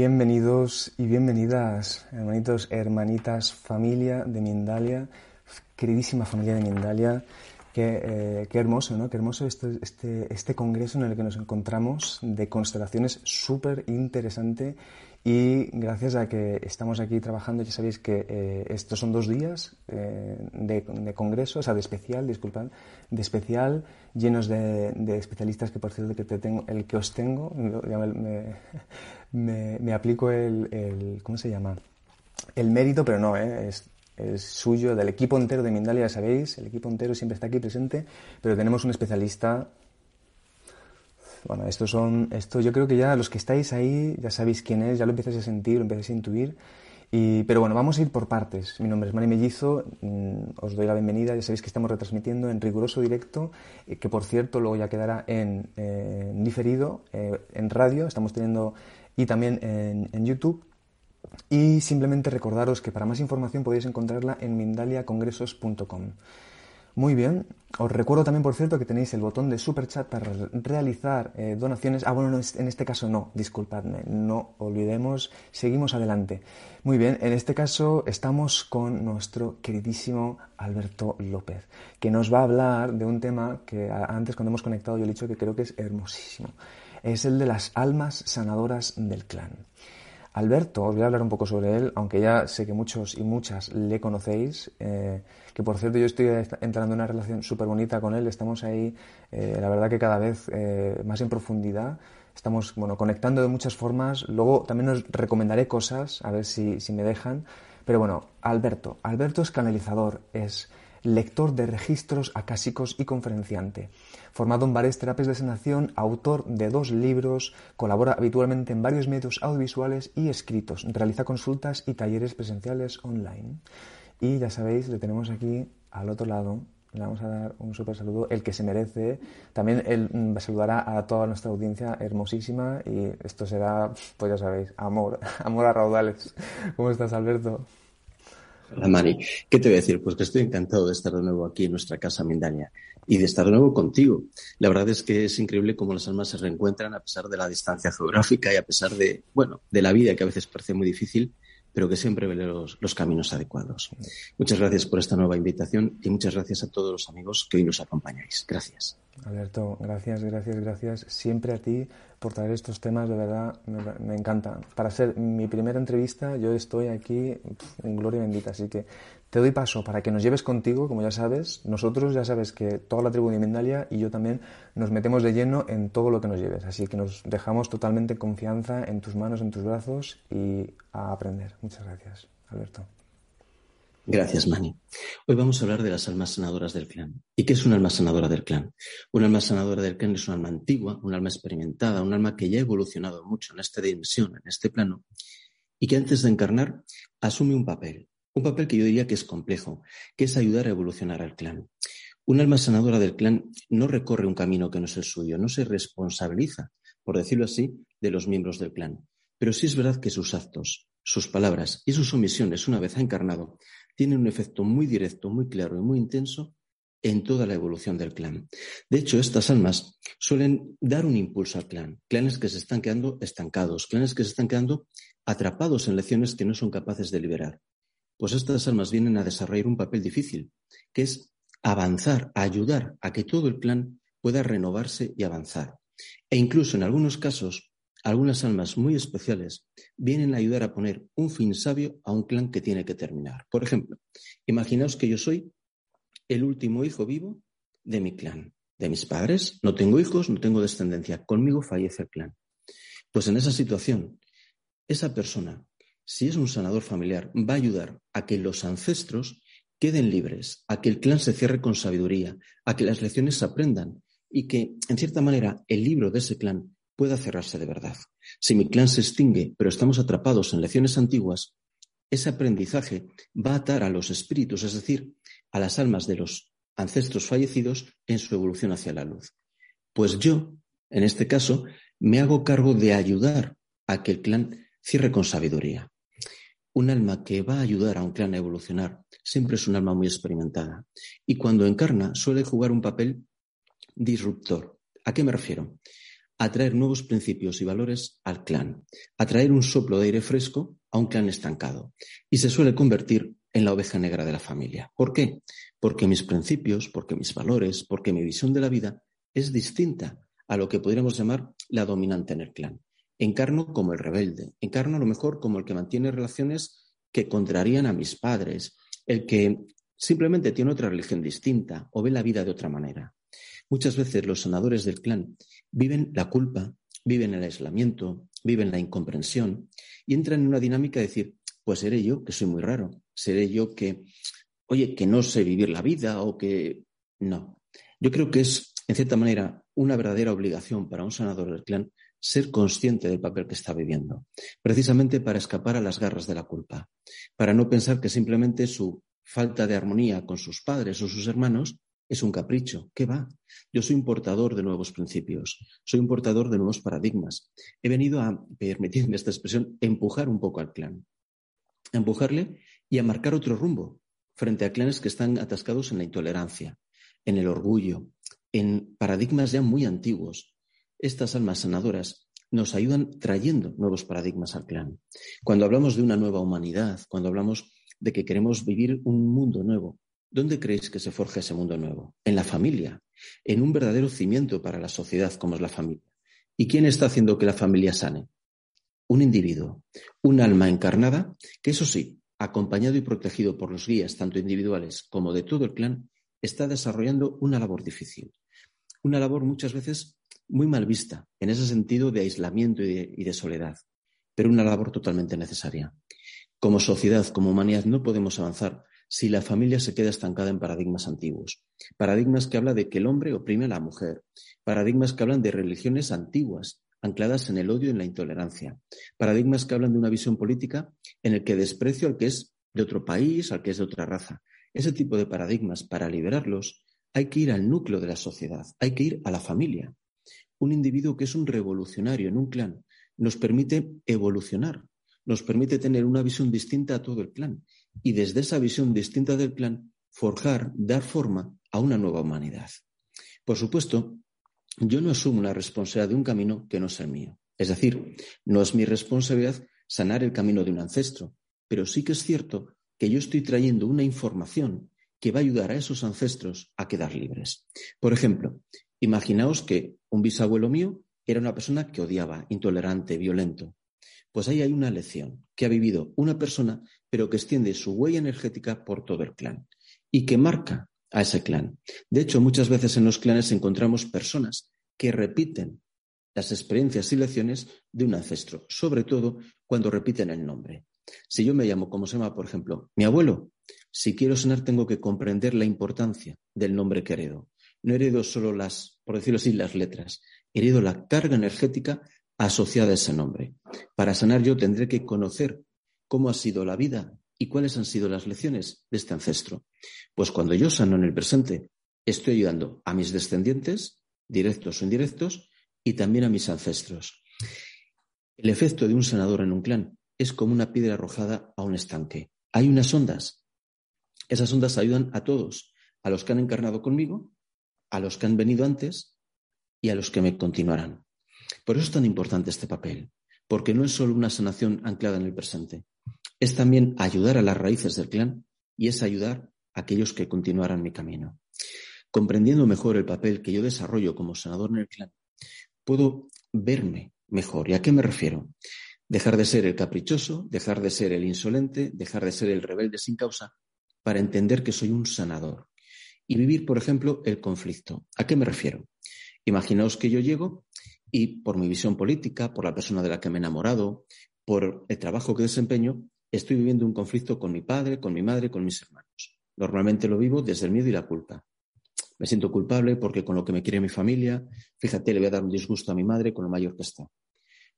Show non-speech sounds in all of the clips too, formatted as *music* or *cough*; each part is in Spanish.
Bienvenidos y bienvenidas, hermanitos, hermanitas, familia de Mindalia, queridísima familia de Mindalia. Qué, eh, qué hermoso, ¿no? Qué hermoso este, este, este, congreso en el que nos encontramos de constelaciones súper interesante y gracias a que estamos aquí trabajando, ya sabéis que eh, estos son dos días eh, de, congreso, o sea, de especial, disculpad, de especial, llenos de, especialistas que por cierto que te tengo, el que os tengo, *laughs* me, me, aplico el, el, ¿cómo se llama? El mérito, pero no, ¿eh? es, es suyo, del equipo entero de Mindalia, ya sabéis, el equipo entero siempre está aquí presente, pero tenemos un especialista bueno, estos son, esto yo creo que ya los que estáis ahí ya sabéis quién es, ya lo empiezas a sentir, lo empiezas a intuir. Y, pero bueno, vamos a ir por partes. Mi nombre es Mari Mellizo, mm, os doy la bienvenida. Ya sabéis que estamos retransmitiendo en riguroso directo, eh, que por cierto luego ya quedará en, eh, diferido, eh, en radio, estamos teniendo y también en, en YouTube. Y simplemente recordaros que para más información podéis encontrarla en mindaliacongresos.com. Muy bien. Os recuerdo también, por cierto, que tenéis el botón de super chat para realizar eh, donaciones. Ah, bueno, en este caso no, disculpadme, no olvidemos, seguimos adelante. Muy bien, en este caso estamos con nuestro queridísimo Alberto López, que nos va a hablar de un tema que antes cuando hemos conectado yo he dicho que creo que es hermosísimo. Es el de las almas sanadoras del clan. Alberto, os voy a hablar un poco sobre él, aunque ya sé que muchos y muchas le conocéis, eh, que por cierto yo estoy entrando en una relación súper bonita con él, estamos ahí, eh, la verdad que cada vez eh, más en profundidad, estamos bueno, conectando de muchas formas, luego también os recomendaré cosas, a ver si, si me dejan, pero bueno, Alberto, Alberto es canalizador, es lector de registros acásicos y conferenciante. Formado en varias terapias de sanación, autor de dos libros, colabora habitualmente en varios medios audiovisuales y escritos, realiza consultas y talleres presenciales online. Y ya sabéis, le tenemos aquí al otro lado. Le vamos a dar un súper saludo, el que se merece. También él mm, saludará a toda nuestra audiencia hermosísima y esto será, pues ya sabéis, amor, *laughs* amor a raudales. ¿Cómo estás, Alberto? Hola Mari, ¿qué te voy a decir? Pues que estoy encantado de estar de nuevo aquí en nuestra casa Mindaña y de estar de nuevo contigo. La verdad es que es increíble cómo las almas se reencuentran a pesar de la distancia geográfica y a pesar de, bueno, de la vida que a veces parece muy difícil, pero que siempre ve los, los caminos adecuados. Muchas gracias por esta nueva invitación y muchas gracias a todos los amigos que hoy nos acompañáis. Gracias. Alberto, gracias, gracias, gracias. Siempre a ti por traer estos temas, de verdad, me, me encanta. Para ser mi primera entrevista, yo estoy aquí en gloria bendita, así que te doy paso para que nos lleves contigo, como ya sabes. Nosotros ya sabes que toda la tribu de Mindalia y yo también nos metemos de lleno en todo lo que nos lleves, así que nos dejamos totalmente confianza en tus manos, en tus brazos y a aprender. Muchas gracias, Alberto. Gracias, Mani. Hoy vamos a hablar de las almas sanadoras del clan. ¿Y qué es una alma sanadora del clan? Una alma sanadora del clan es una alma antigua, un alma experimentada, un alma que ya ha evolucionado mucho en esta dimensión, en este plano, y que antes de encarnar asume un papel, un papel que yo diría que es complejo, que es ayudar a evolucionar al clan. Un alma sanadora del clan no recorre un camino que no es el suyo, no se responsabiliza, por decirlo así, de los miembros del clan. Pero sí es verdad que sus actos, sus palabras y sus omisiones, una vez encarnado, tiene un efecto muy directo, muy claro y muy intenso en toda la evolución del clan. De hecho, estas almas suelen dar un impulso al clan, clanes que se están quedando estancados, clanes que se están quedando atrapados en lecciones que no son capaces de liberar. Pues estas almas vienen a desarrollar un papel difícil, que es avanzar, ayudar a que todo el clan pueda renovarse y avanzar. E incluso en algunos casos algunas almas muy especiales vienen a ayudar a poner un fin sabio a un clan que tiene que terminar. Por ejemplo, imaginaos que yo soy el último hijo vivo de mi clan, de mis padres. No tengo hijos, no tengo descendencia. Conmigo fallece el clan. Pues en esa situación, esa persona, si es un sanador familiar, va a ayudar a que los ancestros queden libres, a que el clan se cierre con sabiduría, a que las lecciones se aprendan y que, en cierta manera, el libro de ese clan pueda cerrarse de verdad. Si mi clan se extingue, pero estamos atrapados en lecciones antiguas, ese aprendizaje va a atar a los espíritus, es decir, a las almas de los ancestros fallecidos en su evolución hacia la luz. Pues yo, en este caso, me hago cargo de ayudar a que el clan cierre con sabiduría. Un alma que va a ayudar a un clan a evolucionar siempre es un alma muy experimentada y cuando encarna suele jugar un papel disruptor. ¿A qué me refiero? a traer nuevos principios y valores al clan, a traer un soplo de aire fresco a un clan estancado y se suele convertir en la oveja negra de la familia. ¿Por qué? Porque mis principios, porque mis valores, porque mi visión de la vida es distinta a lo que podríamos llamar la dominante en el clan. Encarno como el rebelde, encarno a lo mejor como el que mantiene relaciones que contrarían a mis padres, el que simplemente tiene otra religión distinta o ve la vida de otra manera. Muchas veces los sanadores del clan viven la culpa, viven el aislamiento, viven la incomprensión y entran en una dinámica de decir, pues seré yo, que soy muy raro, seré yo que, oye, que no sé vivir la vida o que no. Yo creo que es, en cierta manera, una verdadera obligación para un sanador del clan ser consciente del papel que está viviendo, precisamente para escapar a las garras de la culpa, para no pensar que simplemente su falta de armonía con sus padres o sus hermanos es un capricho. ¿Qué va? Yo soy un portador de nuevos principios, soy un portador de nuevos paradigmas. He venido a, permitirme esta expresión, empujar un poco al clan, empujarle y a marcar otro rumbo frente a clanes que están atascados en la intolerancia, en el orgullo, en paradigmas ya muy antiguos. Estas almas sanadoras nos ayudan trayendo nuevos paradigmas al clan. Cuando hablamos de una nueva humanidad, cuando hablamos de que queremos vivir un mundo nuevo, ¿dónde creéis que se forja ese mundo nuevo? En la familia, en un verdadero cimiento para la sociedad como es la familia. ¿Y quién está haciendo que la familia sane? Un individuo, un alma encarnada que, eso sí, acompañado y protegido por los guías tanto individuales como de todo el clan, está desarrollando una labor difícil. Una labor muchas veces muy mal vista, en ese sentido de aislamiento y de, soledad, pero una labor totalmente necesaria. Como sociedad, como humanidad, no podemos avanzar si la familia se queda estancada en paradigmas antiguos. Paradigmas que hablan de que el hombre oprime a la mujer. Paradigmas que hablan de religiones antiguas, ancladas en el odio y en la intolerancia. Paradigmas que hablan de una visión política en el que desprecio al que es de otro país, al que es de otra raza. Ese tipo de paradigmas, para liberarlos, hay que ir al núcleo de la sociedad, hay que ir a la familia. Un individuo que es un revolucionario en un clan nos permite evolucionar, nos permite tener una visión distinta a todo el clan y desde esa visión distinta del clan forjar, dar forma a una nueva humanidad. Por supuesto, yo no asumo la responsabilidad de un camino que no es el mío. Es decir, no es mi responsabilidad sanar el camino de un ancestro, pero sí que es cierto que yo estoy trayendo una información que va a ayudar a esos ancestros a quedar libres. Por ejemplo, imaginaos que un bisabuelo mío era una persona que odiaba, intolerante, violento. Pues ahí hay una lección que ha vivido una persona, pero que extiende su huella energética por todo el clan y que marca a ese clan. De hecho, muchas veces en los clanes encontramos personas que repiten las experiencias y lecciones de un ancestro, sobre todo cuando repiten el nombre. Si yo me llamo, como se llama, por ejemplo, mi abuelo, si quiero sanar tengo que comprender la importancia del nombre que heredo. No heredo solo las, por decirlo así, las letras, heredo la carga energética asociada a ese nombre. Para sanar yo tendré que conocer cómo ha sido la vida y cuáles han sido las lecciones de este ancestro. Pues cuando yo sano en el presente, estoy ayudando a mis descendientes, directos o indirectos, y también a mis ancestros. El efecto de un sanador en un clan es como una piedra arrojada a un estanque. Hay unas ondas. Esas ondas ayudan a todos, a los que han encarnado conmigo, a los que han venido antes y a los que me continuarán. Por eso es tan importante este papel, porque no es solo una sanación anclada en el presente, es también ayudar a las raíces del clan y es ayudar a aquellos que continuaran mi camino. Comprendiendo mejor el papel que yo desarrollo como sanador en el clan, puedo verme mejor. ¿Y a qué me refiero? Dejar de ser el caprichoso, dejar de ser el insolente, dejar de ser el rebelde sin causa, para entender que soy un sanador. Y vivir, por ejemplo, el conflicto. ¿A qué me refiero? Imaginaos que yo llego y por mi visión política, por la persona de la que me he enamorado, por el trabajo que desempeño, estoy viviendo un conflicto con mi padre, con mi madre, con mis hermanos. Normalmente lo vivo desde el miedo y la culpa. Me siento culpable porque con lo que me quiere mi familia, fíjate, le voy a dar un disgusto a mi madre con lo mayor que está.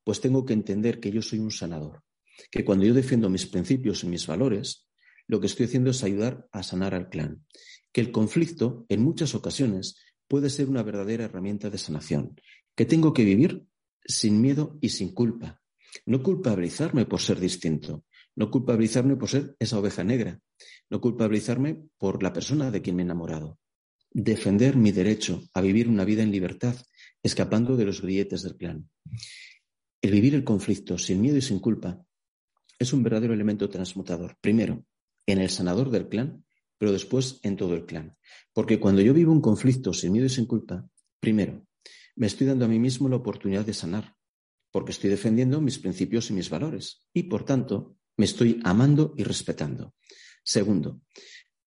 Pues tengo que entender que yo soy un sanador, que cuando yo defiendo mis principios y mis valores, lo que estoy haciendo es ayudar a sanar al clan, que el conflicto en muchas ocasiones puede ser una verdadera herramienta de sanación, que tengo que vivir sin miedo y sin culpa. No culpabilizarme por ser distinto, no culpabilizarme por ser esa oveja negra, no culpabilizarme por la persona de quien me he enamorado. defender mi derecho a vivir una vida en libertad, escapando de los grilletes del clan. El vivir el conflicto sin miedo y sin culpa es un verdadero elemento transmutador. Primero, en el sanador del clan, pero después en todo el clan. Porque cuando yo vivo un conflicto sin miedo y sin culpa, primero, me estoy dando a mí mismo la oportunidad de sanar, porque estoy defendiendo mis principios y mis valores, y por tanto, me estoy amando y respetando. Segundo,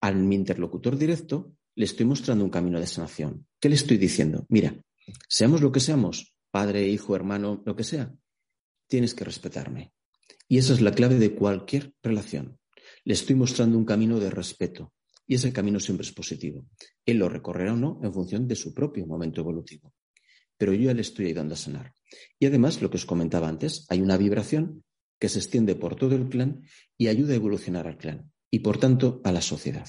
al mi interlocutor directo le estoy mostrando un camino de sanación. ¿Qué le estoy diciendo? Mira, seamos lo que seamos, padre, hijo, hermano, lo que sea, tienes que respetarme. Y esa es la clave de cualquier relación. Le estoy mostrando un camino de respeto. Y ese camino siempre es positivo. Él lo recorrerá o no en función de su propio momento evolutivo. Pero yo ya le estoy ayudando a sanar. Y además, lo que os comentaba antes, hay una vibración que se extiende por todo el clan y ayuda a evolucionar al clan y, por tanto, a la sociedad.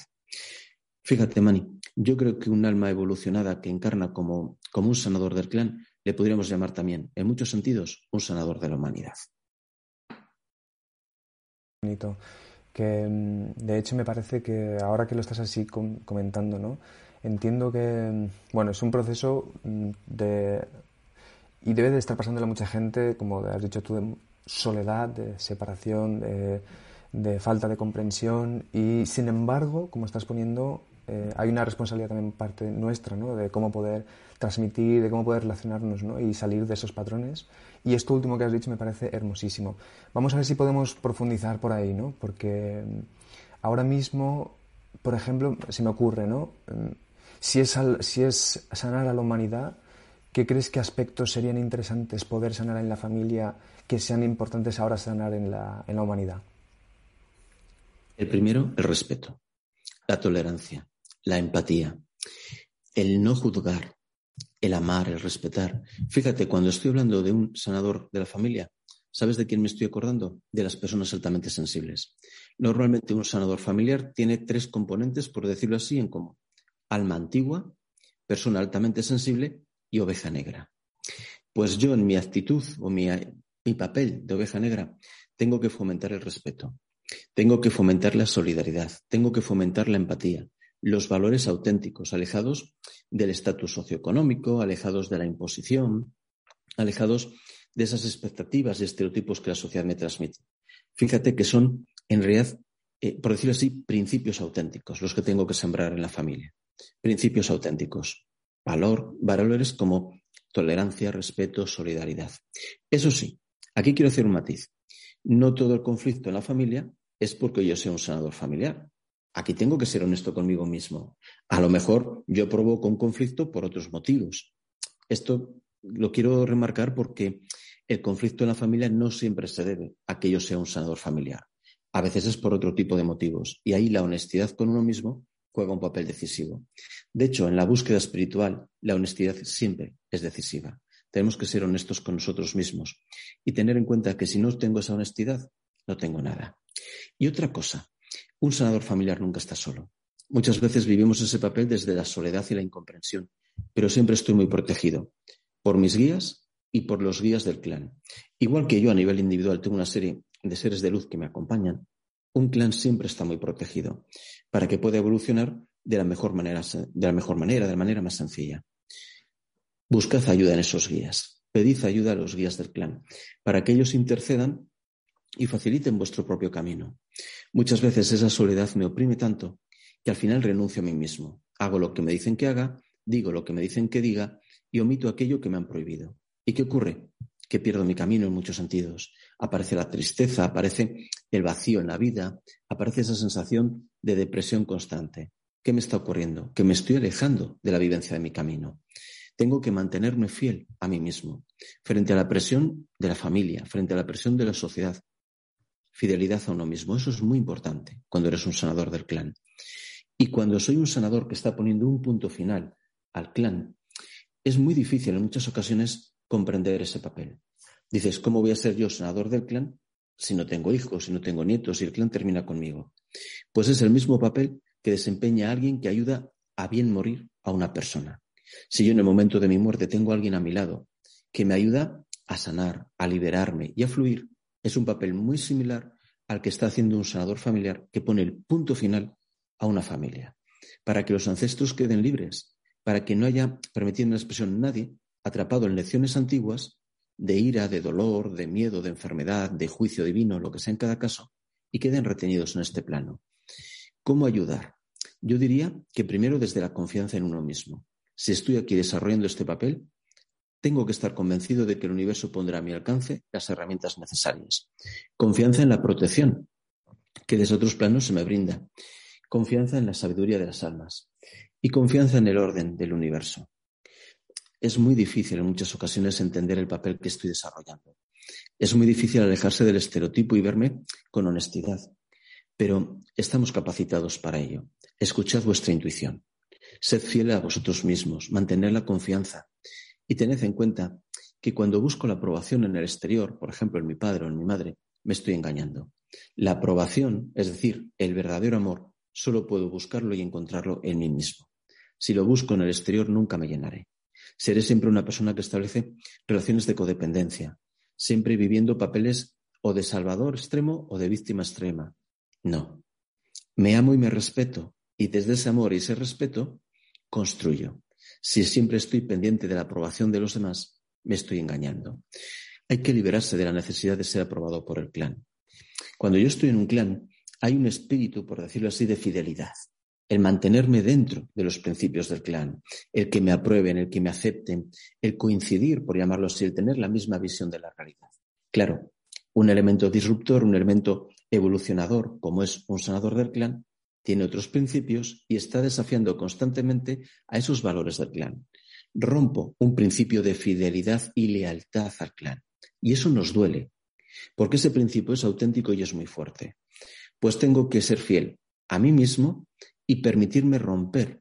Fíjate, Mani, yo creo que un alma evolucionada que encarna como, como un sanador del clan le podríamos llamar también, en muchos sentidos, un sanador de la humanidad. Bonito. Que mm, de hecho me parece que ahora que lo estás así comentando, ¿no? Entiendo que, mm, bueno, es un proceso mm, de. Y debe de estar pasándole a mucha gente, como has dicho tú, de soledad, de separación, de falta de comprensión. Y sin embargo, como estás poniendo, eh, hay una responsabilidad también parte nuestra, ¿no? De cómo poder transmitir, de cómo poder relacionarnos, ¿no? Y salir de esos patrones. Y esto último que has dicho me parece hermosísimo. Vamos a ver si podemos profundizar por ahí, ¿no? Porque mm, ahora mismo, por ejemplo, se me ocurre, ¿no? Mm, si es, si es sanar a la humanidad, ¿qué crees que aspectos serían interesantes poder sanar en la familia que sean importantes ahora sanar en la, en la humanidad? El primero, el respeto, la tolerancia, la empatía, el no juzgar, el amar, el respetar. Fíjate, cuando estoy hablando de un sanador de la familia, ¿sabes de quién me estoy acordando? De las personas altamente sensibles. Normalmente un sanador familiar tiene tres componentes, por decirlo así, en común. Alma antigua, persona altamente sensible y oveja negra. Pues yo en mi actitud o mi, mi papel de oveja negra tengo que fomentar el respeto, tengo que fomentar la solidaridad, tengo que fomentar la empatía, los valores auténticos, alejados del estatus socioeconómico, alejados de la imposición, alejados de esas expectativas y estereotipos que la sociedad me transmite. Fíjate que son, en realidad, eh, por decirlo así, principios auténticos los que tengo que sembrar en la familia. Principios auténticos. Valor, valores como tolerancia, respeto, solidaridad. Eso sí, aquí quiero hacer un matiz. No todo el conflicto en la familia es porque yo sea un sanador familiar. Aquí tengo que ser honesto conmigo mismo. A lo mejor yo provoco un conflicto por otros motivos. Esto lo quiero remarcar porque el conflicto en la familia no siempre se debe a que yo sea un sanador familiar. A veces es por otro tipo de motivos. Y ahí la honestidad con uno mismo juega un papel decisivo. De hecho, en la búsqueda espiritual, la honestidad siempre es decisiva. Tenemos que ser honestos con nosotros mismos y tener en cuenta que si no tengo esa honestidad, no tengo nada. Y otra cosa, un sanador familiar nunca está solo. Muchas veces vivimos ese papel desde la soledad y la incomprensión, pero siempre estoy muy protegido por mis guías y por los guías del clan. Igual que yo a nivel individual tengo una serie de seres de luz que me acompañan, un clan siempre está muy protegido para que pueda evolucionar de la mejor manera, de la mejor manera, de la manera más sencilla. Buscad ayuda en esos guías. Pedid ayuda a los guías del clan para que ellos intercedan y faciliten vuestro propio camino. Muchas veces esa soledad me oprime tanto que al final renuncio a mí mismo. Hago lo que me dicen que haga, digo lo que me dicen que diga y omito aquello que me han prohibido. ¿Y qué ocurre? Que pierdo mi camino en muchos sentidos. Aparece la tristeza, aparece el vacío en la vida, aparece esa sensación de depresión constante. ¿Qué me está ocurriendo? Que me estoy alejando de la vivencia de mi camino. Tengo que mantenerme fiel a mí mismo, frente a la presión de la familia, frente a la presión de la sociedad, fidelidad a uno mismo. Eso es muy importante cuando eres un sanador del clan. Y cuando soy un sanador que está poniendo un punto final al clan, es muy difícil en muchas ocasiones comprender ese papel. Dices, ¿cómo voy a ser yo sanador del clan si no tengo hijos, si no tengo nietos, si el clan termina conmigo? Pues es el mismo papel que desempeña alguien que ayuda a bien morir a una persona. Si yo en el momento de mi muerte tengo a alguien a mi lado que me ayuda a sanar, a liberarme y a fluir, es un papel muy similar al que está haciendo un sanador familiar que pone el punto final a una familia. para que los ancestros queden libres, para que no haya, permitiendo la expresión, nadie atrapado en lecciones antiguas de ira, de dolor, de miedo, de enfermedad, de juicio divino, lo que sea en cada caso, y queden retenidos en este plano. ¿Cómo ayudar? Yo diría que primero desde la confianza en uno mismo. Si estoy aquí desarrollando este papel, tengo que estar convencido de que el universo pondrá a mi alcance las herramientas necesarias. Confianza en la protección que desde otros planos se me brinda. Confianza en la sabiduría de las almas y confianza en el orden del universo. Es muy difícil en muchas ocasiones entender el papel que estoy desarrollando. Es muy difícil alejarse del estereotipo y verme con honestidad. Pero estamos capacitados para ello. Escuchad vuestra intuición. Sed fieles a vosotros mismos, mantener la confianza y tened en cuenta que cuando busco la aprobación en el exterior, por ejemplo en mi padre o en mi madre, me estoy engañando. La aprobación, es decir, el verdadero amor, solo puedo buscarlo y encontrarlo en mí mismo. Si lo busco en el exterior, nunca me llenaré. Seré siempre una persona que establece relaciones de codependencia, siempre viviendo papeles o de salvador extremo o de víctima extrema. No. Me amo y me respeto, y desde ese amor y ese respeto construyo. Si siempre estoy pendiente de la aprobación de los demás, me estoy engañando. Hay que liberarse de la necesidad de ser aprobado por el clan. Cuando yo estoy en un clan, hay un espíritu, por decirlo así, de fidelidad. El mantenerme dentro de los principios del clan, el que me aprueben, el que me acepten, el coincidir, por llamarlo así, el tener la misma visión de la realidad. Claro, un elemento disruptor, un elemento evolucionador, como es un sanador del clan, tiene otros principios y está desafiando constantemente a esos valores del clan. Rompo un principio de fidelidad y lealtad al clan. Y eso nos duele, porque ese principio es auténtico y es muy fuerte. Pues tengo que ser fiel a mí mismo y permitirme romper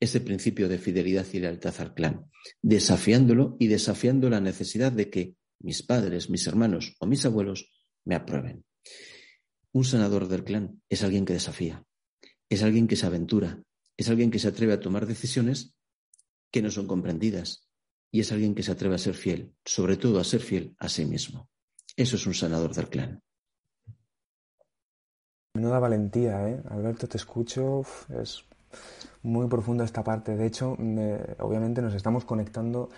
ese principio de fidelidad y lealtad al clan, desafiándolo y desafiando la necesidad de que mis padres, mis hermanos o mis abuelos me aprueben. Un senador del clan es alguien que desafía, es alguien que se aventura, es alguien que se atreve a tomar decisiones que no son comprendidas y es alguien que se atreve a ser fiel, sobre todo a ser fiel a sí mismo. Eso es un sanador del clan. Menuda valentía, ¿eh? Alberto, te escucho, es muy profunda esta parte. De hecho, obviamente nos estamos conectando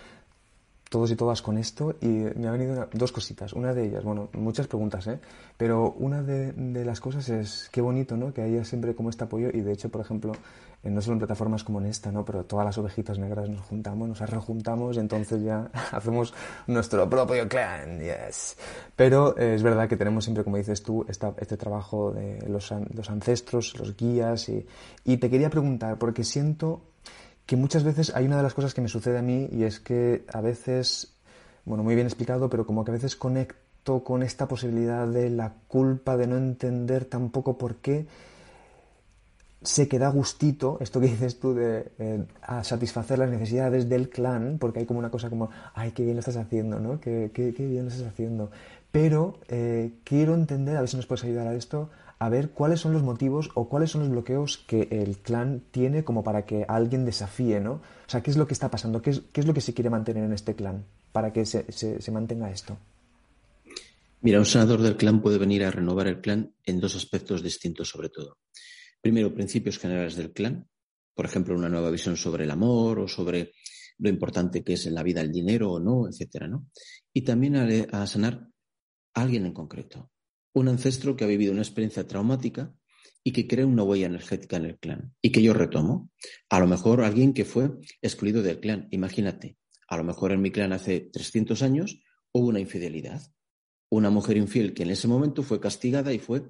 todos y todas con esto y me han venido dos cositas. Una de ellas, bueno, muchas preguntas, ¿eh? Pero una de, las cosas es qué bonito, ¿no? Que haya siempre como este apoyo y de hecho, por ejemplo, no solo en plataformas como en esta, ¿no? Pero todas las ovejitas negras nos juntamos, nos rejuntamos y entonces ya *laughs* hacemos nuestro propio clan, yes. Pero eh, es verdad que tenemos siempre, como dices tú, este trabajo de los, los ancestros, los guías y, y te quería preguntar, porque siento que muchas veces hay una de las cosas que me sucede a mí y es que a veces, bueno, muy bien explicado, pero como que a veces conecto con esta posibilidad de la culpa, de no entender tampoco por qué se queda gustito, esto que *laughs* dices tú, de eh, satisfacer las necesidades del clan, porque hay como una cosa como, ay, qué bien lo estás haciendo, ¿no? Qué, qué, bien lo estás haciendo. Pero eh, quiero entender, a ver si nos puedes ayudar a esto, a ver cuáles son los motivos o cuáles son los bloqueos que el clan tiene como para que alguien desafíe, ¿no? O sea, ¿qué es lo que está pasando? ¿Qué es, lo que se quiere mantener en este clan para que se, mantenga esto? Mira, un senador del clan puede venir a renovar el clan en dos aspectos distintos sobre todo. Primero, principios generales del clan, por ejemplo, una nueva visión sobre el amor o sobre lo importante que es en la vida el dinero o no, etcétera, ¿no? Y también a sanar a alguien en concreto, un ancestro que ha vivido una experiencia traumática y que crea una huella energética en el clan y que yo retomo. A lo mejor alguien que fue excluido del clan, imagínate, a lo mejor en mi clan hace 300 años hubo una infidelidad, una mujer infiel que en ese momento fue castigada y fue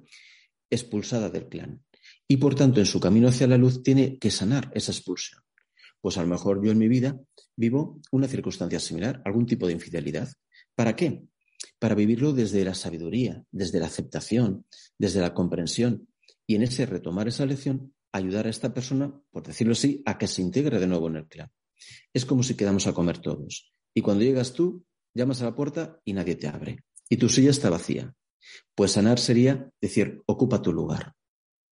expulsada del clan. Y por tanto, en su camino hacia la luz tiene que sanar esa expulsión. Pues a lo mejor yo en mi vida vivo una circunstancia similar, algún tipo de infidelidad. ¿Para qué? Para vivirlo desde la sabiduría, desde la aceptación, desde la comprensión y en ese retomar esa lección, ayudar a esta persona, por decirlo así, a que se integre de nuevo en el clan. Es como si quedamos a comer todos. Y cuando llegas tú, llamas a la puerta y nadie te abre. Y tu silla está vacía. Pues sanar sería decir, ocupa tu lugar.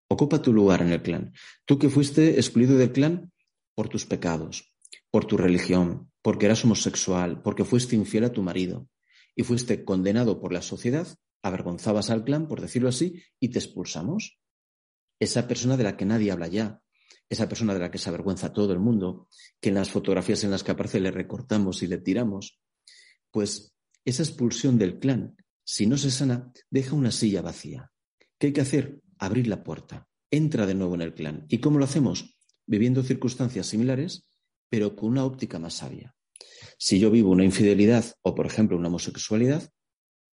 Ocupa tu lugar en el clan. Tú que fuiste excluido del clan por tus pecados, por tu religión, porque eras homosexual, porque fuiste infiel a tu marido, y fuiste condenado por la sociedad, avergonzabas al clan, por decirlo así, y te expulsamos. Esa persona de la que nadie habla ya, esa persona de la que se avergüenza todo el mundo, que en las fotografías en las que aparece le recortamos y le tiramos, pues esa expulsión del clan, si no se sana, deja una silla vacía. ¿Qué hay que hacer? Abrir la puerta. Entra de nuevo en el clan. ¿Y cómo lo hacemos? Viviendo circunstancias similares, pero con una óptica más sabia. Si yo vivo una infidelidad o, por ejemplo, una homosexualidad,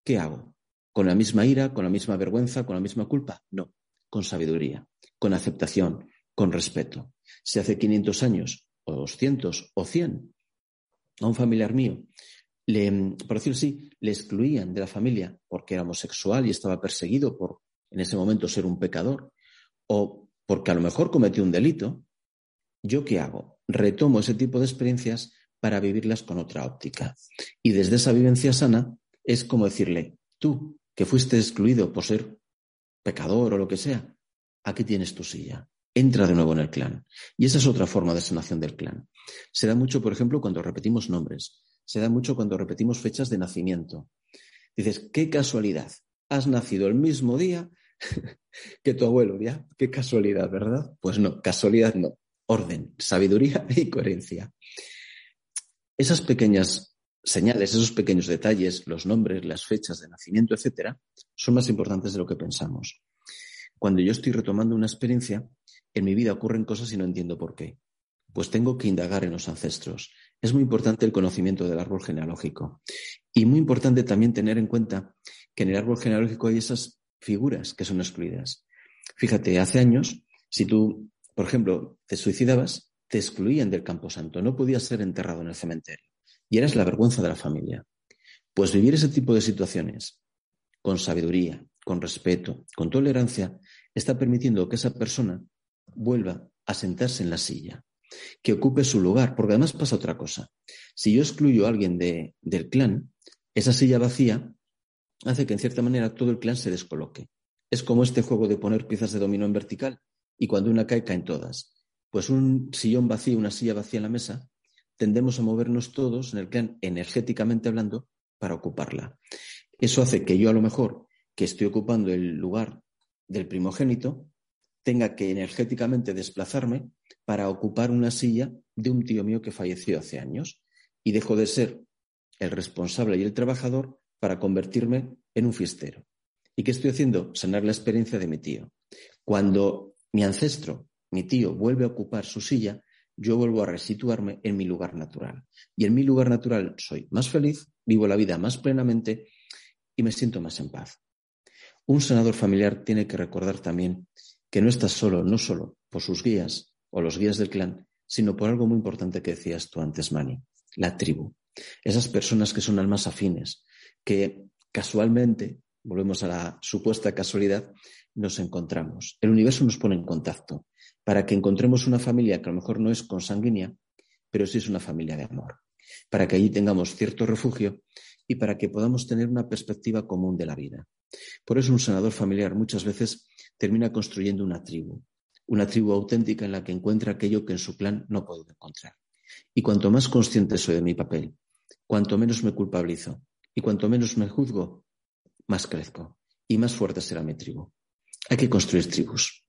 ¿qué hago? ¿Con la misma ira, con la misma vergüenza, con la misma culpa? No, con sabiduría, con aceptación, con respeto. Si hace 500 años, o 200, o 100, a un familiar mío, le, por decirlo así, le excluían de la familia porque era homosexual y estaba perseguido por, en ese momento, ser un pecador, o porque a lo mejor cometió un delito, ¿yo qué hago? Retomo ese tipo de experiencias para vivirlas con otra óptica. Y desde esa vivencia sana es como decirle, tú, que fuiste excluido por ser pecador o lo que sea, aquí tienes tu silla. Entra de nuevo en el clan. Y esa es otra forma de sanación del clan. Se da mucho, por ejemplo, cuando repetimos nombres. Se da mucho cuando repetimos fechas de nacimiento. Dices, qué casualidad. Has nacido el mismo día *laughs* que tu abuelo, ¿ya? Qué casualidad, ¿verdad? Pues no, casualidad no. Orden, sabiduría y coherencia. Esas pequeñas señales, esos pequeños detalles, los nombres, las fechas de nacimiento, etcétera, son más importantes de lo que pensamos. Cuando yo estoy retomando una experiencia, en mi vida ocurren cosas y no entiendo por qué. Pues tengo que indagar en los ancestros. Es muy importante el conocimiento del árbol genealógico. Y muy importante también tener en cuenta que en el árbol genealógico hay esas figuras que son excluidas. Fíjate, hace años, si tú, por ejemplo, te suicidabas, te excluían del camposanto, no podías ser enterrado en el cementerio y eras la vergüenza de la familia. Pues vivir ese tipo de situaciones con sabiduría, con respeto, con tolerancia, está permitiendo que esa persona vuelva a sentarse en la silla, que ocupe su lugar, porque además pasa otra cosa. Si yo excluyo a alguien de, del clan, esa silla vacía hace que en cierta manera todo el clan se descoloque. Es como este juego de poner piezas de dominó en vertical y cuando una cae, caen todas. Pues un sillón vacío, una silla vacía en la mesa, tendemos a movernos todos en el clan energéticamente hablando para ocuparla. Eso hace que yo a lo mejor, que estoy ocupando el lugar del primogénito, tenga que energéticamente desplazarme para ocupar una silla de un tío mío que falleció hace años y dejo de ser el responsable y el trabajador para convertirme en un fiestero. ¿Y qué estoy haciendo? Sanar la experiencia de mi tío. Cuando mi ancestro, mi tío, vuelve a ocupar su silla, yo vuelvo a resituarme en mi lugar natural. Y en mi lugar natural soy más feliz, vivo la vida más plenamente y me siento más en paz. Un senador familiar tiene que recordar también que no estás solo, no solo por sus guías o los guías del clan, sino por algo muy importante que decías tú antes, Mani, la tribu. Esas personas que son almas afines, que casualmente, volvemos a la supuesta casualidad, nos encontramos. El universo nos pone en contacto para que encontremos una familia que a lo mejor no es consanguínea, pero sí es una familia de amor, para que allí tengamos cierto refugio y para que podamos tener una perspectiva común de la vida. Por eso un senador familiar muchas veces termina construyendo una tribu, una tribu auténtica en la que encuentra aquello que en su clan no puedo encontrar. Y cuanto más consciente soy de mi papel, cuanto menos me culpabilizo y cuanto menos me juzgo, más crezco y más fuerte será mi tribu. Hay que construir tribus.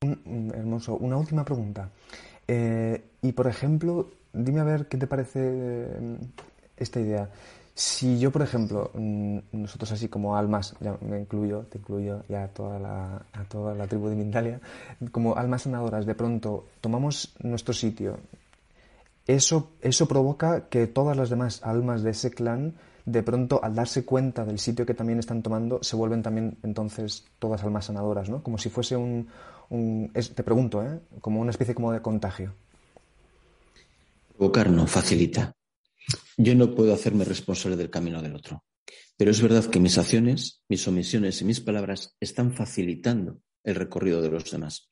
hermoso. Una última pregunta. Eh, y por ejemplo, dime a ver qué te parece eh, esta idea. Si yo, por ejemplo, mm, nosotros así como almas, ya me incluyo, te incluyo ya toda la, toda la tribu de Mindalia, como almas sanadoras, de pronto tomamos nuestro sitio, eso, eso provoca que todas las demás almas de ese clan, de pronto, al darse cuenta del sitio que también están tomando, se vuelven también entonces todas almas sanadoras, ¿no? Como si fuese un, te pregunto, ¿eh? Como una especie como de contagio. Provocar no facilita. Yo no puedo hacerme responsable del camino del otro. Pero es verdad que mis acciones, mis omisiones y mis palabras están facilitando el recorrido de los demás.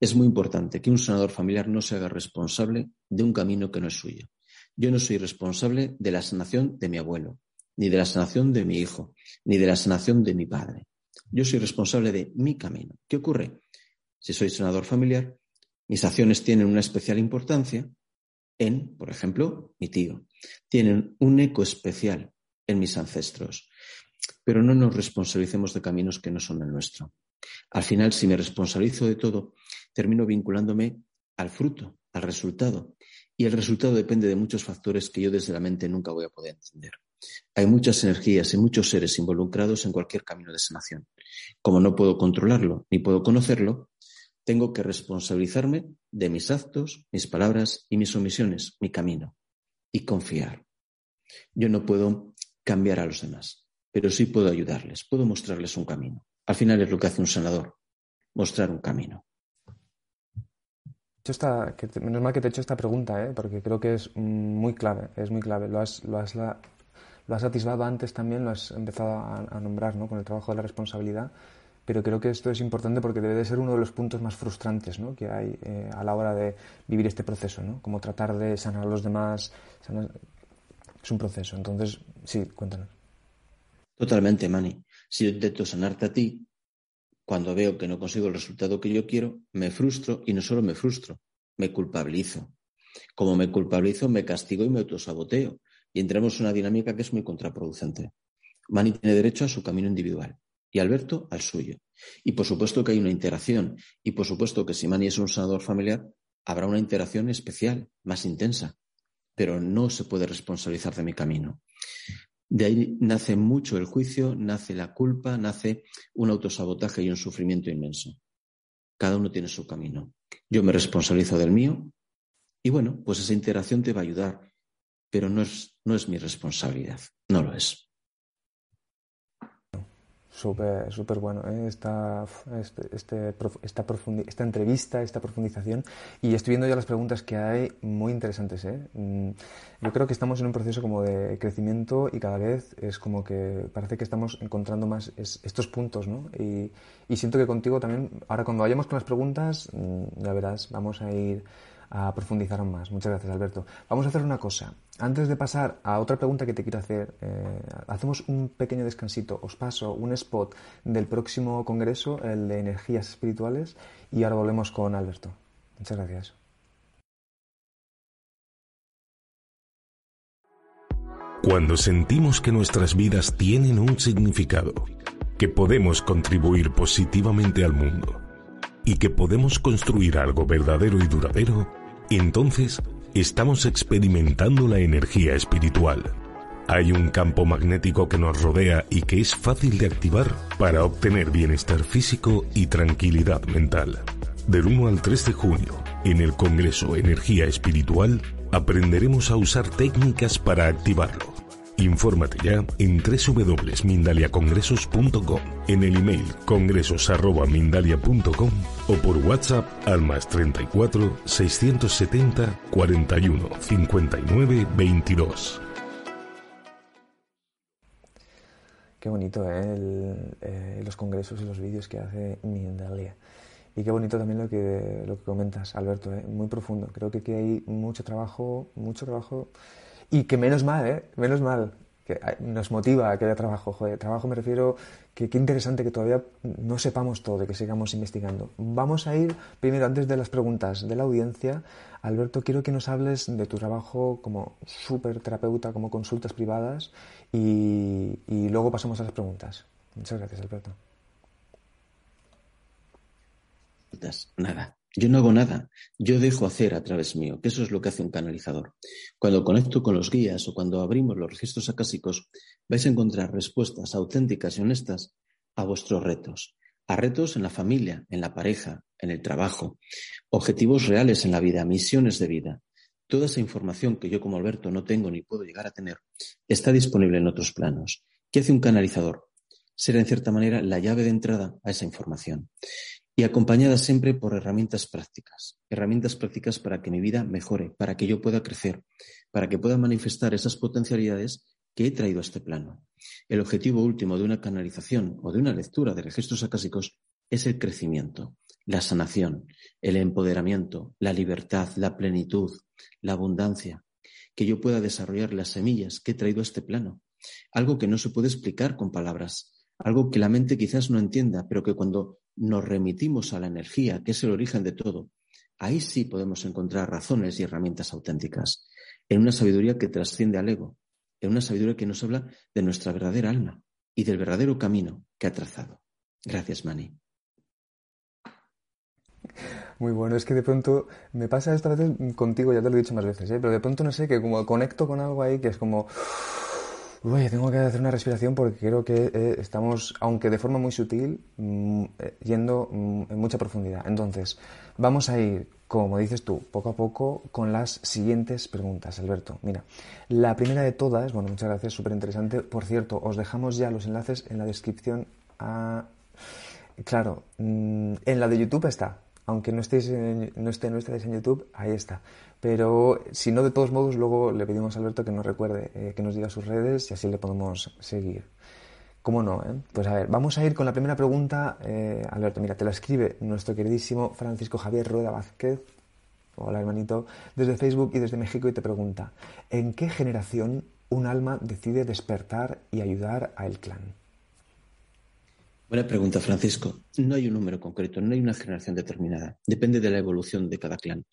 Es muy importante que un sanador familiar no se haga responsable de un camino que no es suyo. Yo no soy responsable de la sanación de mi abuelo, ni de la sanación de mi hijo, ni de la sanación de mi padre. Yo soy responsable de mi camino. ¿Qué ocurre? Si soy sanador familiar, mis acciones tienen una especial importancia en, por ejemplo, mi tío. Tienen un eco especial en mis ancestros. Pero no nos responsabilicemos de caminos que no son el nuestro. Al final, si me responsabilizo de todo, termino vinculándome al fruto, al resultado. Y el resultado depende de muchos factores que yo desde la mente nunca voy a poder entender. Hay muchas energías y muchos seres involucrados en cualquier camino de sanación. Como no puedo controlarlo ni puedo conocerlo, tengo que responsabilizarme de mis actos, mis palabras y mis omisiones, mi camino, y confiar. Yo no puedo cambiar a los demás, pero sí puedo ayudarles, puedo mostrarles un camino. Al final es lo que hace un sanador, mostrar un camino. Menos mal que te he hecho esta pregunta, ¿eh? porque creo que es muy clave, es muy clave. Lo has, lo has, lo has atisbado antes también, lo has empezado a, nombrar ¿no? con el trabajo de la responsabilidad, pero creo que esto es importante porque debe de ser uno de los puntos más frustrantes ¿no? que hay eh, a la hora de vivir este proceso, ¿no? como tratar de sanar a los demás. Es un proceso, entonces sí, cuéntanos. Totalmente, Mani. Si yo intento sanarte a ti, cuando veo que no consigo el resultado que yo quiero, me frustro y no solo me frustro, me culpabilizo. Como me culpabilizo, me castigo y me autosaboteo y entramos en una dinámica que es muy contraproducente. Mani tiene derecho a su camino individual y Alberto al suyo. Y por supuesto que hay una interacción y por supuesto que si Mani es un sanador familiar, habrá una interacción especial, más intensa, pero no se puede responsabilizar de mi camino. De ahí nace mucho el juicio, nace la culpa, nace un autosabotaje y un sufrimiento inmenso. Cada uno tiene su camino. Yo me responsabilizo del mío y bueno, pues esa interacción te va a ayudar pero no es, no es mi responsabilidad, no lo es. Súper, súper bueno ¿eh? esta, este, este esta, esta, entrevista, esta profundización. Y estoy viendo ya las preguntas que hay muy interesantes. ¿eh? Mm, yo creo que estamos en un proceso como de crecimiento y cada vez es como que parece que estamos encontrando más estos puntos. ¿no? Y, y, siento que contigo también, ahora cuando vayamos con las preguntas, mm, ya verás, vamos a ir a profundizar más. Muchas gracias, Alberto. Vamos a hacer una cosa. Antes de pasar a otra pregunta que te quiero hacer, eh, hacemos un pequeño descansito. Os paso un spot del próximo congreso, el de energías espirituales, y ahora volvemos con Alberto. Muchas gracias. Cuando sentimos que nuestras vidas tienen un significado, que podemos contribuir positivamente al mundo y que podemos construir algo verdadero y duradero, entonces estamos experimentando la energía espiritual. Hay un campo magnético que nos rodea y que es fácil de activar para obtener bienestar físico y tranquilidad mental. Del 1 al 3 de junio, en el Congreso Energía Espiritual, aprenderemos a usar técnicas para activarlo Infórmate ya en www.mindaliacongresos.com, en el email congresos.mindalia.com o por WhatsApp al más 34 670 41 59 22. Qué bonito, ¿eh? ¿eh? los congresos y los vídeos que hace Mindalia. Y qué bonito también lo que, lo que comentas, Alberto, ¿eh? muy profundo. Creo que aquí hay mucho trabajo, mucho trabajo y que menos mal, ¿eh? Menos mal. Que nos motiva que haya trabajo. Joder, trabajo me refiero que qué interesante que todavía no sepamos todo, que sigamos investigando. Vamos a ir primero, antes de las preguntas de la audiencia, Alberto, quiero que nos hables de tu trabajo como súper terapeuta, como consultas privadas, y, y luego pasamos a las preguntas. Muchas gracias, Alberto. Nada. Yo no hago nada, yo dejo hacer a través mío, que eso es lo que hace un canalizador. Cuando conecto con los guías o cuando abrimos los registros acásicos, vais a encontrar respuestas auténticas y honestas a vuestros retos, a retos en la familia, en la pareja, en el trabajo, objetivos reales en la vida, misiones de vida. Toda esa información que yo como Alberto no tengo ni puedo llegar a tener está disponible en otros planos. ¿Qué hace un canalizador? Ser en cierta manera la llave de entrada a esa información y acompañada siempre por herramientas prácticas, herramientas prácticas para que mi vida mejore, para que yo pueda crecer, para que pueda manifestar esas potencialidades que he traído a este plano. El objetivo último de una canalización o de una lectura de registros acásicos es el crecimiento, la sanación, el empoderamiento, la libertad, la plenitud, la abundancia, que yo pueda desarrollar las semillas que he traído a este plano, algo que no se puede explicar con palabras, algo que la mente quizás no entienda, pero que cuando nos remitimos a la energía, que es el origen de todo, ahí sí podemos encontrar razones y herramientas auténticas, en una sabiduría que trasciende al ego, en una sabiduría que nos habla de nuestra verdadera alma y del verdadero camino que ha trazado. Gracias, Mani. Muy bueno, es que de pronto me pasa esto a veces contigo, ya te lo he dicho más veces, ¿eh? pero de pronto no sé, que como conecto con algo ahí que es como, uy, tengo que hacer una respiración porque creo que eh, estamos, aunque de forma muy sutil, mm, eh, yendo mm, en mucha profundidad. Entonces, vamos a ir, como dices tú, poco a poco con las siguientes preguntas, Alberto. Mira, la primera de todas, bueno, muchas gracias, súper interesante. Por cierto, os dejamos ya los enlaces en la descripción. Claro, mm, en la de YouTube está, aunque no estéis en, no, esté, no estéis en YouTube, ahí está. Pero si no, de todos modos, luego le pedimos a Alberto que nos recuerde, eh, que nos diga sus redes y así le podemos seguir. ¿Cómo no? Eh? Pues a ver, vamos a ir con la primera pregunta. Eh, Alberto, mira, te la escribe nuestro queridísimo Francisco Javier Rueda Vázquez. Hola, hermanito. Desde Facebook y desde México y te pregunta, ¿en qué generación un alma decide despertar y ayudar al clan? Buena pregunta, Francisco. No hay un número concreto, no hay una generación determinada. Depende de la evolución de cada clan.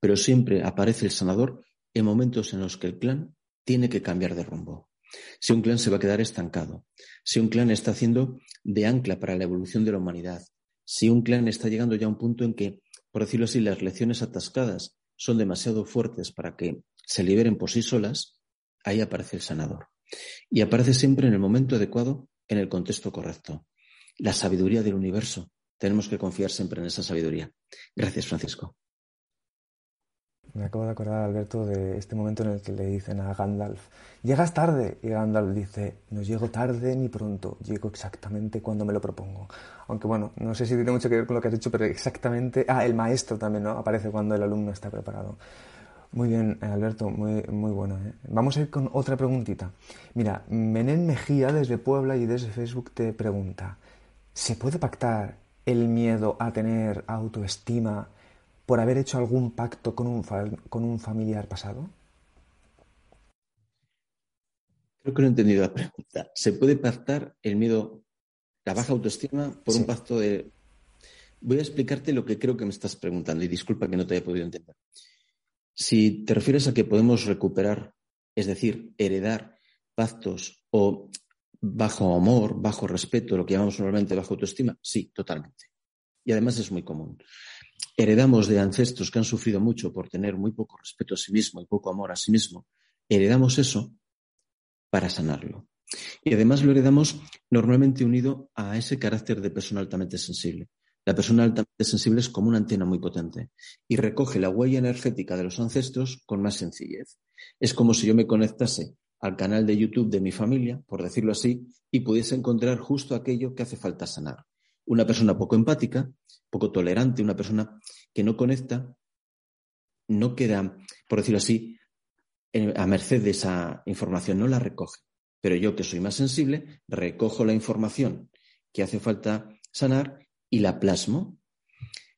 Pero siempre aparece el sanador en momentos en los que el clan tiene que cambiar de rumbo. Si un clan se va a quedar estancado, si un clan está haciendo de ancla para la evolución de la humanidad, si un clan está llegando ya a un punto en que, por decirlo así, las lecciones atascadas son demasiado fuertes para que se liberen por sí solas, ahí aparece el sanador. Y aparece siempre en el momento adecuado, en el contexto correcto la sabiduría del universo. Tenemos que confiar siempre en esa sabiduría. Gracias, Francisco. Me acabo de acordar, Alberto, de este momento en el que le dicen a Gandalf, llegas tarde. Y Gandalf dice, no llego tarde ni pronto, llego exactamente cuando me lo propongo. Aunque bueno, no sé si tiene mucho que ver con lo que has dicho, pero exactamente... Ah, el maestro también, ¿no? Aparece cuando el alumno está preparado. Muy bien, Alberto, muy, muy bueno. ¿eh? Vamos a ir con otra preguntita. Mira, Menén Mejía desde Puebla y desde Facebook te pregunta, ¿Se puede pactar el miedo a tener autoestima por haber hecho algún pacto con un, con un familiar pasado? Creo que no he entendido la pregunta. ¿Se puede pactar el miedo, la baja autoestima, por un pacto de... Voy a explicarte lo que creo que me estás preguntando y disculpa que no te haya podido entender. Si te refieres a que podemos recuperar, es decir, heredar pactos o bajo amor, bajo respeto, lo que llamamos normalmente bajo autoestima, sí, totalmente. Y además es muy común. Heredamos de ancestros que han sufrido mucho por tener muy poco respeto a sí mismo y poco amor a sí mismo. Heredamos eso para sanarlo. Y además lo heredamos normalmente unido a ese carácter de persona altamente sensible. La persona altamente sensible es como una antena muy potente y recoge la huella energética de los ancestros con más sencillez. Es como si yo me conectase al canal de YouTube de mi familia, por decirlo así, y pudiese encontrar justo aquello que hace falta sanar. Una persona poco empática, poco tolerante, una persona que no conecta, no queda, por decirlo así, a merced de esa información, no la recoge. Pero yo, que soy más sensible, recojo la información que hace falta sanar y la plasmo.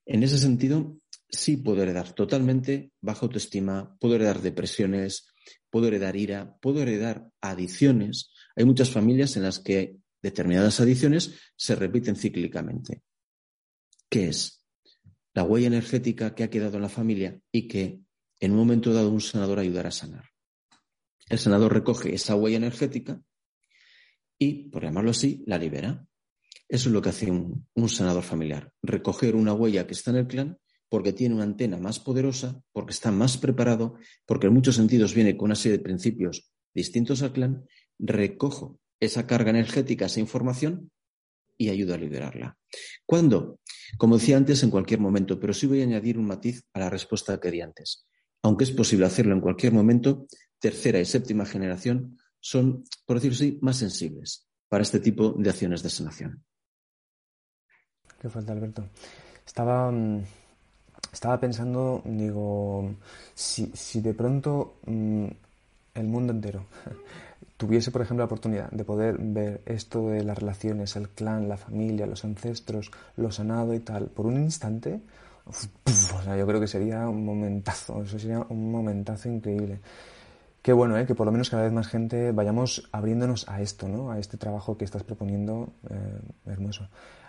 En ese sentido, sí puedo heredar totalmente baja autoestima, puedo heredar depresiones, puedo heredar ira, puedo heredar adicciones. Hay muchas familias en las que determinadas adicciones se repiten cíclicamente. ¿Qué es? La huella energética que ha quedado en la familia y que en un momento dado un sanador ayudará a sanar. El sanador recoge esa huella energética y, por llamarlo así, la libera. Eso es lo que hace un, un sanador familiar, recoger una huella que está en el clan porque tiene una antena más poderosa, porque está más preparado, porque en muchos sentidos viene con una serie de principios distintos al clan, recojo esa carga energética, esa información y ayudo a liberarla. ¿Cuándo? Como decía antes, en cualquier momento, pero sí voy a añadir un matiz a la respuesta que di antes. Aunque es posible hacerlo en cualquier momento, tercera y séptima generación son, por decirlo así, más sensibles para este tipo de acciones de sanación. Qué falta, Alberto. Estaba mm, estaba pensando, digo, si, si de pronto mm, el mundo entero *laughs* tuviese, por ejemplo, la oportunidad de poder ver esto de las relaciones, el clan, la familia, los ancestros, lo sanado y tal, por un instante, o sea, yo creo que sería un momentazo, eso sería un momentazo increíble. Qué bueno, ¿eh? que por lo menos cada vez más gente vayamos abriéndonos a esto, ¿no? a este trabajo que estás proponiendo, eh, hermoso.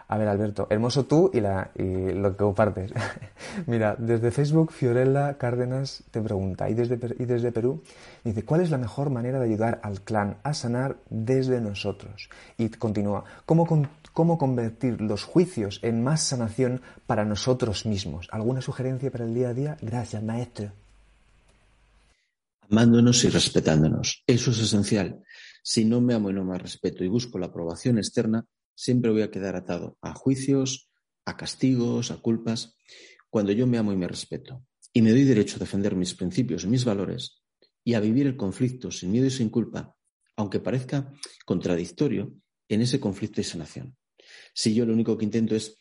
A ver, Alberto, hermoso tú y, la, lo que compartes. *laughs* Mira, desde Facebook, Fiorella Cárdenas te pregunta, y desde, y desde Perú, dice, ¿cuál es la mejor manera de ayudar al clan a sanar desde nosotros? Y continúa, ¿cómo, cómo convertir los juicios en más sanación para nosotros mismos? ¿Alguna sugerencia para el día a día? Gracias, maestro. Amándonos y respetándonos. Eso es esencial. Si no me amo y no me respeto y busco la aprobación externa, siempre voy a quedar atado a juicios, a castigos, a culpas. Cuando yo me amo y me respeto y me doy derecho a defender mis principios y mis valores y a vivir el conflicto sin miedo y sin culpa, aunque parezca contradictorio, en ese conflicto hay sanación. Si yo lo único que intento es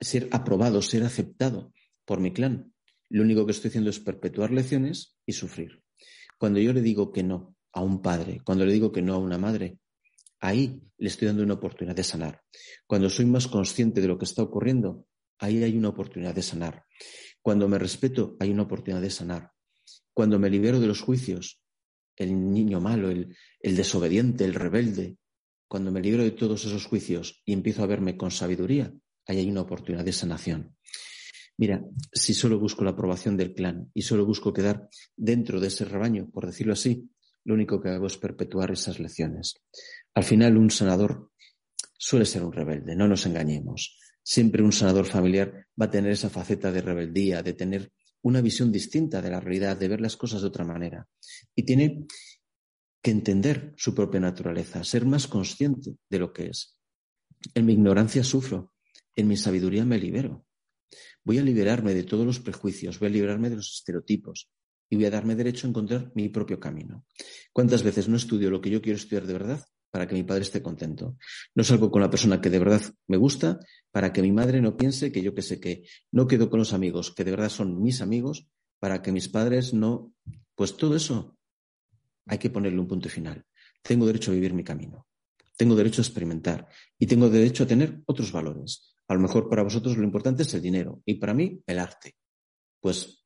ser aprobado, ser aceptado por mi clan, lo único que estoy haciendo es perpetuar lecciones y sufrir. Cuando yo le digo que no a un padre, cuando le digo que no a una madre, ahí le estoy dando una oportunidad de sanar. Cuando soy más consciente de lo que está ocurriendo, ahí hay una oportunidad de sanar. Cuando me respeto, hay una oportunidad de sanar. Cuando me libero de los juicios, el niño malo, el, desobediente, el rebelde, cuando me libero de todos esos juicios y empiezo a verme con sabiduría, ahí hay una oportunidad de sanación. Mira, si solo busco la aprobación del clan y solo busco quedar dentro de ese rebaño, por decirlo así, lo único que hago es perpetuar esas lecciones. Al final, un sanador suele ser un rebelde, no nos engañemos. Siempre un sanador familiar va a tener esa faceta de rebeldía, de tener una visión distinta de la realidad, de ver las cosas de otra manera. Y tiene que entender su propia naturaleza, ser más consciente de lo que es. En mi ignorancia sufro, en mi sabiduría me libero. Voy a liberarme de todos los prejuicios, voy a liberarme de los estereotipos, y voy a darme derecho a encontrar mi propio camino. ¿Cuántas veces no estudio lo que yo quiero estudiar de verdad para que mi padre esté contento? No salgo con la persona que de verdad me gusta para que mi madre no piense que yo que sé que no quedo con los amigos que de verdad son mis amigos para que mis padres no... Pues todo eso hay que ponerle un punto final. Tengo derecho a vivir mi camino. Tengo derecho a experimentar y tengo derecho a tener otros valores. A lo mejor para vosotros lo importante es el dinero y para mí el arte. Pues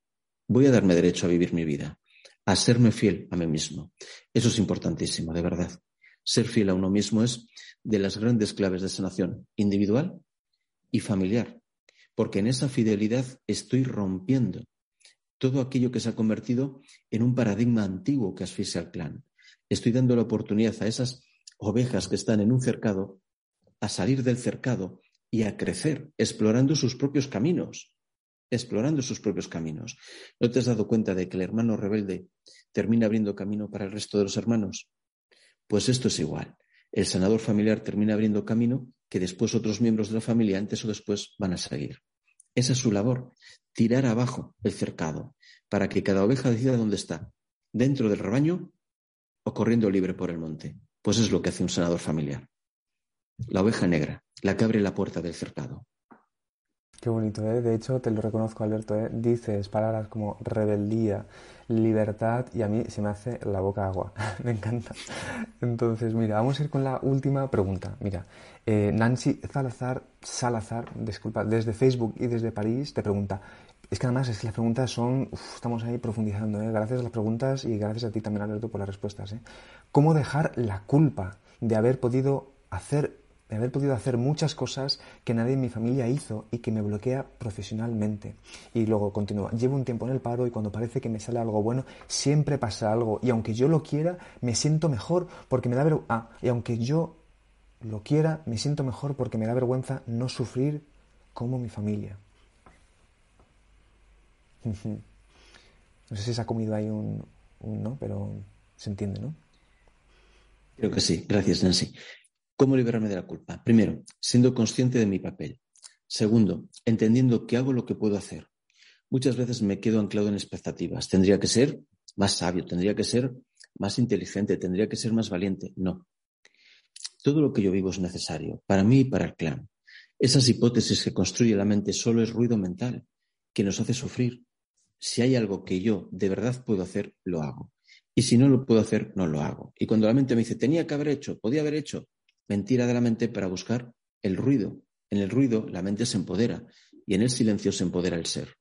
voy a darme derecho a vivir mi vida, a serme fiel a mí mismo. Eso es importantísimo, de verdad. Ser fiel a uno mismo es de las grandes claves de sanación individual y familiar, porque en esa fidelidad estoy rompiendo todo aquello que se ha convertido en un paradigma antiguo que asfixia al clan. Estoy dando la oportunidad a esas ovejas que están en un cercado a salir del cercado y a crecer, explorando sus propios caminos explorando sus propios caminos. ¿No te has dado cuenta de que el hermano rebelde termina abriendo camino para el resto de los hermanos? Pues esto es igual. El sanador familiar termina abriendo camino que después otros miembros de la familia antes o después van a seguir. Esa es su labor, tirar abajo el cercado, para que cada oveja decida dónde está, dentro del rebaño o corriendo libre por el monte. Pues es lo que hace un sanador familiar. La oveja negra, la que abre la puerta del cercado. Qué bonito, ¿eh? De hecho, te lo reconozco, Alberto, ¿eh? Dices palabras como rebeldía, libertad y a mí se me hace la boca agua. *laughs* me encanta. Entonces, mira, vamos a ir con la última pregunta. Mira, eh, Nancy Salazar, Salazar, disculpa, desde Facebook y desde París te pregunta. Es que además es que las preguntas son, estamos ahí profundizando, ¿eh? gracias a las preguntas y gracias a ti también, Alberto, por las respuestas. ¿eh? ¿Cómo dejar la culpa de haber podido hacer de haber podido hacer muchas cosas que nadie en mi familia hizo y que me bloquea profesionalmente. Y luego continúa, llevo un tiempo en el paro y cuando parece que me sale algo bueno, siempre pasa algo. Y aunque yo lo quiera, me siento mejor porque me da vergüenza. Ah, y aunque yo lo quiera, me siento mejor porque me da vergüenza no sufrir como mi familia. No sé si se ha comido ahí un, un no, pero se entiende, ¿no? Creo que sí. Gracias, Nancy. ¿Cómo liberarme de la culpa? Primero, siendo consciente de mi papel. Segundo, entendiendo que hago lo que puedo hacer. Muchas veces me quedo anclado en expectativas. Tendría que ser más sabio, tendría que ser más inteligente, tendría que ser más valiente. No. Todo lo que yo vivo es necesario, para mí y para el clan. Esas hipótesis que construye la mente solo es ruido mental, que nos hace sufrir. Si hay algo que yo de verdad puedo hacer, lo hago. Y si no lo puedo hacer, no lo hago. Y cuando la mente me dice, tenía que haber hecho, podía haber hecho, mentira de la mente para buscar el ruido. En el ruido la mente se empodera y en el silencio se empodera el ser.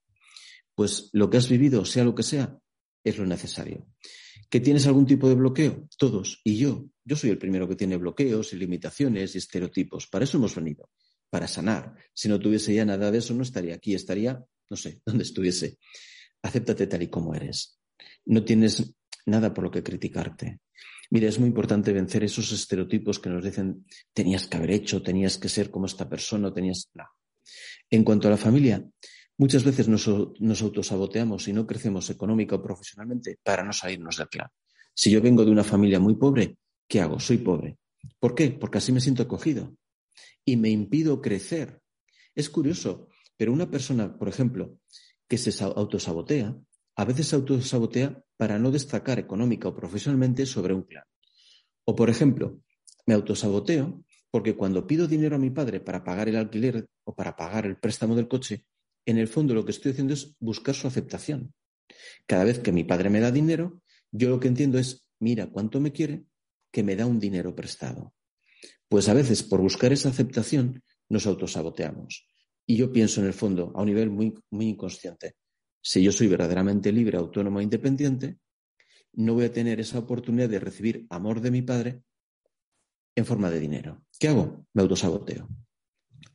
Pues lo que has vivido, sea lo que sea, es lo necesario. ¿Que tienes algún tipo de bloqueo? Todos. Y yo. Yo soy el primero que tiene bloqueos y limitaciones y estereotipos. Para eso hemos venido. para sanar. Si no tuviese ya nada de eso, no estaría aquí, estaría, no sé, *laughs* donde estuviese. Acéptate tal y como eres. No tienes nada por lo que criticarte. Mira, es muy importante vencer esos estereotipos que nos dicen tenías que haber hecho, tenías que ser como esta persona, tenías. No. En cuanto a la familia, muchas veces nos, autosaboteamos y no crecemos económica o profesionalmente para no salirnos del clan. Si yo vengo de una familia muy pobre, ¿qué hago? Soy pobre. ¿Por qué? Porque así me siento acogido y me impido crecer. Es curioso, pero una persona, por ejemplo, que se autosabotea, a veces se autosabotea para no destacar económica o profesionalmente sobre un clan. O, por ejemplo, me autosaboteo porque cuando pido dinero a mi padre para pagar el alquiler o para pagar el préstamo del coche, en el fondo lo que estoy haciendo es buscar su aceptación. Cada vez que mi padre me da dinero, yo lo que entiendo es, mira cuánto me quiere, que me da un dinero prestado. Pues a veces por buscar esa aceptación nos autosaboteamos. Y yo pienso en el fondo, a un nivel muy, muy inconsciente, si yo soy verdaderamente libre, autónomo e independiente, no voy a tener esa oportunidad de recibir amor de mi padre en forma de dinero. ¿Qué hago? Me autosaboteo.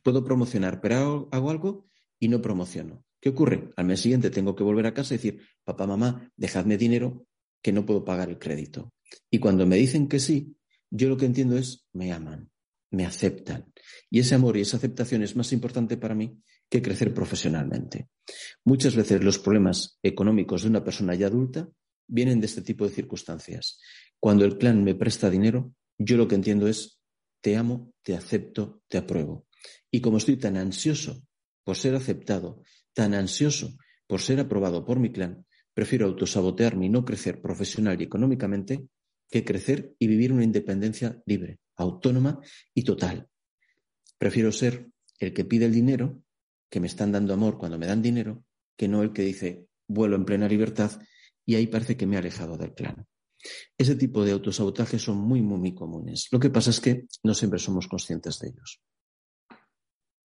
Puedo promocionar, pero hago algo y no promociono. ¿Qué ocurre? Al mes siguiente tengo que volver a casa y decir, papá, mamá, dejadme dinero que no puedo pagar el crédito. Y cuando me dicen que sí, yo lo que entiendo es, me aman, me aceptan. Y ese amor y esa aceptación es más importante para mí que crecer profesionalmente. Muchas veces los problemas económicos de una persona ya adulta vienen de este tipo de circunstancias. Cuando el clan me presta dinero, yo lo que entiendo es, te amo, te acepto, te apruebo. Y como estoy tan ansioso por ser aceptado, tan ansioso por ser aprobado por mi clan, prefiero autosabotearme y no crecer profesional y económicamente que crecer y vivir una independencia libre, autónoma y total. Prefiero ser el que pide el dinero que me están dando amor cuando me dan dinero, que no el que dice vuelo en plena libertad y ahí parece que me he alejado del clan. Ese tipo de autosabotajes son muy, muy, muy comunes. Lo que pasa es que no siempre somos conscientes de ellos.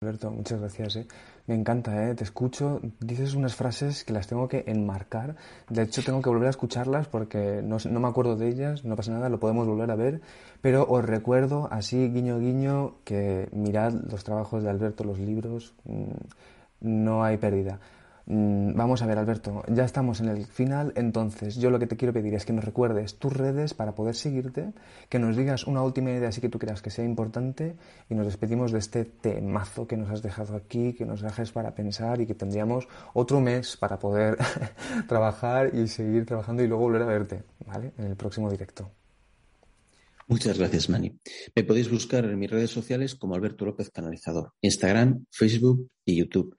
Alberto, muchas gracias. ¿eh? Me encanta, ¿eh? te escucho, dices unas frases que las tengo que enmarcar. De hecho, tengo que volver a escucharlas porque no, no, me acuerdo de ellas, no pasa nada, lo podemos volver a ver. Pero os recuerdo, así guiño guiño, que mirad los trabajos de Alberto, los libros, mm, no hay pérdida. Mm, vamos a ver, Alberto, ya estamos en el final, entonces yo lo que te quiero pedir es que nos recuerdes tus redes para poder seguirte, que nos digas una última idea así que tú creas que sea importante y nos despedimos de este temazo que nos has dejado aquí, que nos dejes para pensar y que tendríamos otro mes para poder *laughs* trabajar y seguir trabajando y luego volver a verte, ¿vale? En el próximo directo. Muchas gracias, Mani. Me podéis buscar en mis redes sociales como Alberto López Canalizador, Instagram, Facebook y YouTube.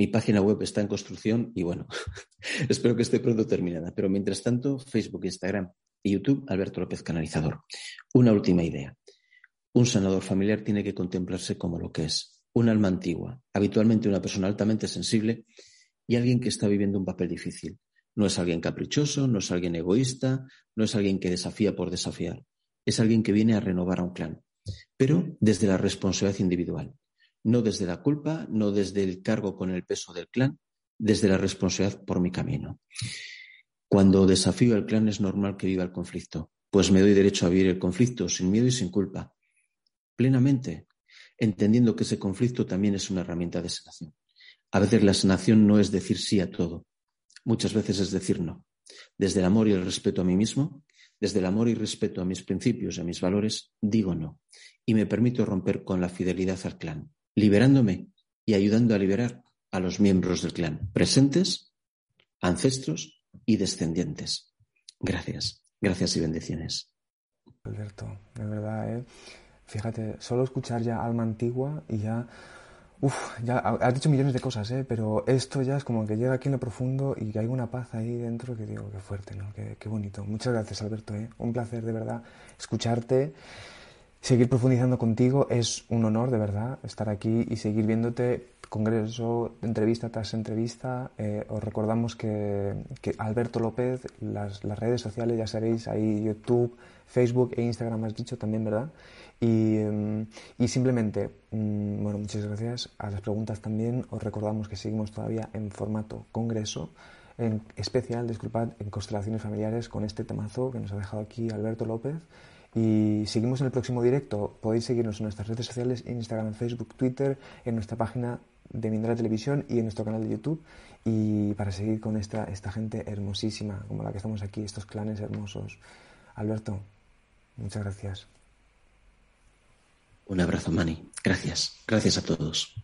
Mi página web está en construcción y bueno, *laughs* espero que esté pronto terminada. Pero mientras tanto, Facebook, Instagram y YouTube, Alberto López Canalizador. Una última idea. Un sanador familiar tiene que contemplarse como lo que es, un alma antigua, habitualmente una persona altamente sensible y alguien que está viviendo un papel difícil. No es alguien caprichoso, no es alguien egoísta, no es alguien que desafía por desafiar. Es alguien que viene a renovar a un clan, pero desde la responsabilidad individual no desde la culpa, no desde el cargo con el peso del clan, desde la responsabilidad por mi camino. Cuando desafío al clan es normal que viva el conflicto, pues me doy derecho a vivir el conflicto sin miedo y sin culpa, plenamente, entendiendo que ese conflicto también es una herramienta de sanación. A veces la sanación no es decir sí a todo, muchas veces es decir no. Desde el amor y el respeto a mí mismo, desde el amor y respeto a mis principios y a mis valores, digo no, y me permito romper con la fidelidad al clan liberándome y ayudando a liberar a los miembros del clan, presentes, ancestros y descendientes. Gracias, gracias y bendiciones. Alberto, de verdad, ¿eh? fíjate, solo escuchar ya alma antigua y ya, uff, ya has dicho millones de cosas, ¿eh? pero esto ya es como que llega aquí en lo profundo y que hay una paz ahí dentro que digo, qué fuerte, ¿no? Qué, qué bonito. Muchas gracias, Alberto, ¿eh? un placer de verdad escucharte. Seguir profundizando contigo es un honor, de verdad, estar aquí y seguir viéndote congreso, entrevista tras entrevista. Eh, os recordamos que, Alberto López, las, redes sociales, ya sabéis, ahí YouTube, Facebook e Instagram has dicho también, ¿verdad? Y, mm, simplemente, mm, bueno, muchas gracias. A las preguntas también os recordamos que seguimos todavía en formato congreso, en especial, disculpad, en constelaciones familiares con este temazo que nos ha dejado aquí Alberto López. Y seguimos en el próximo directo. Podéis seguirnos en nuestras redes sociales, Instagram, Facebook, Twitter, en nuestra página de Mindra Televisión y en nuestro canal de YouTube. Y para seguir con esta, esta gente hermosísima, como la que estamos aquí, estos clanes hermosos. Alberto, muchas gracias. Un abrazo, Mani. Gracias. Gracias a todos.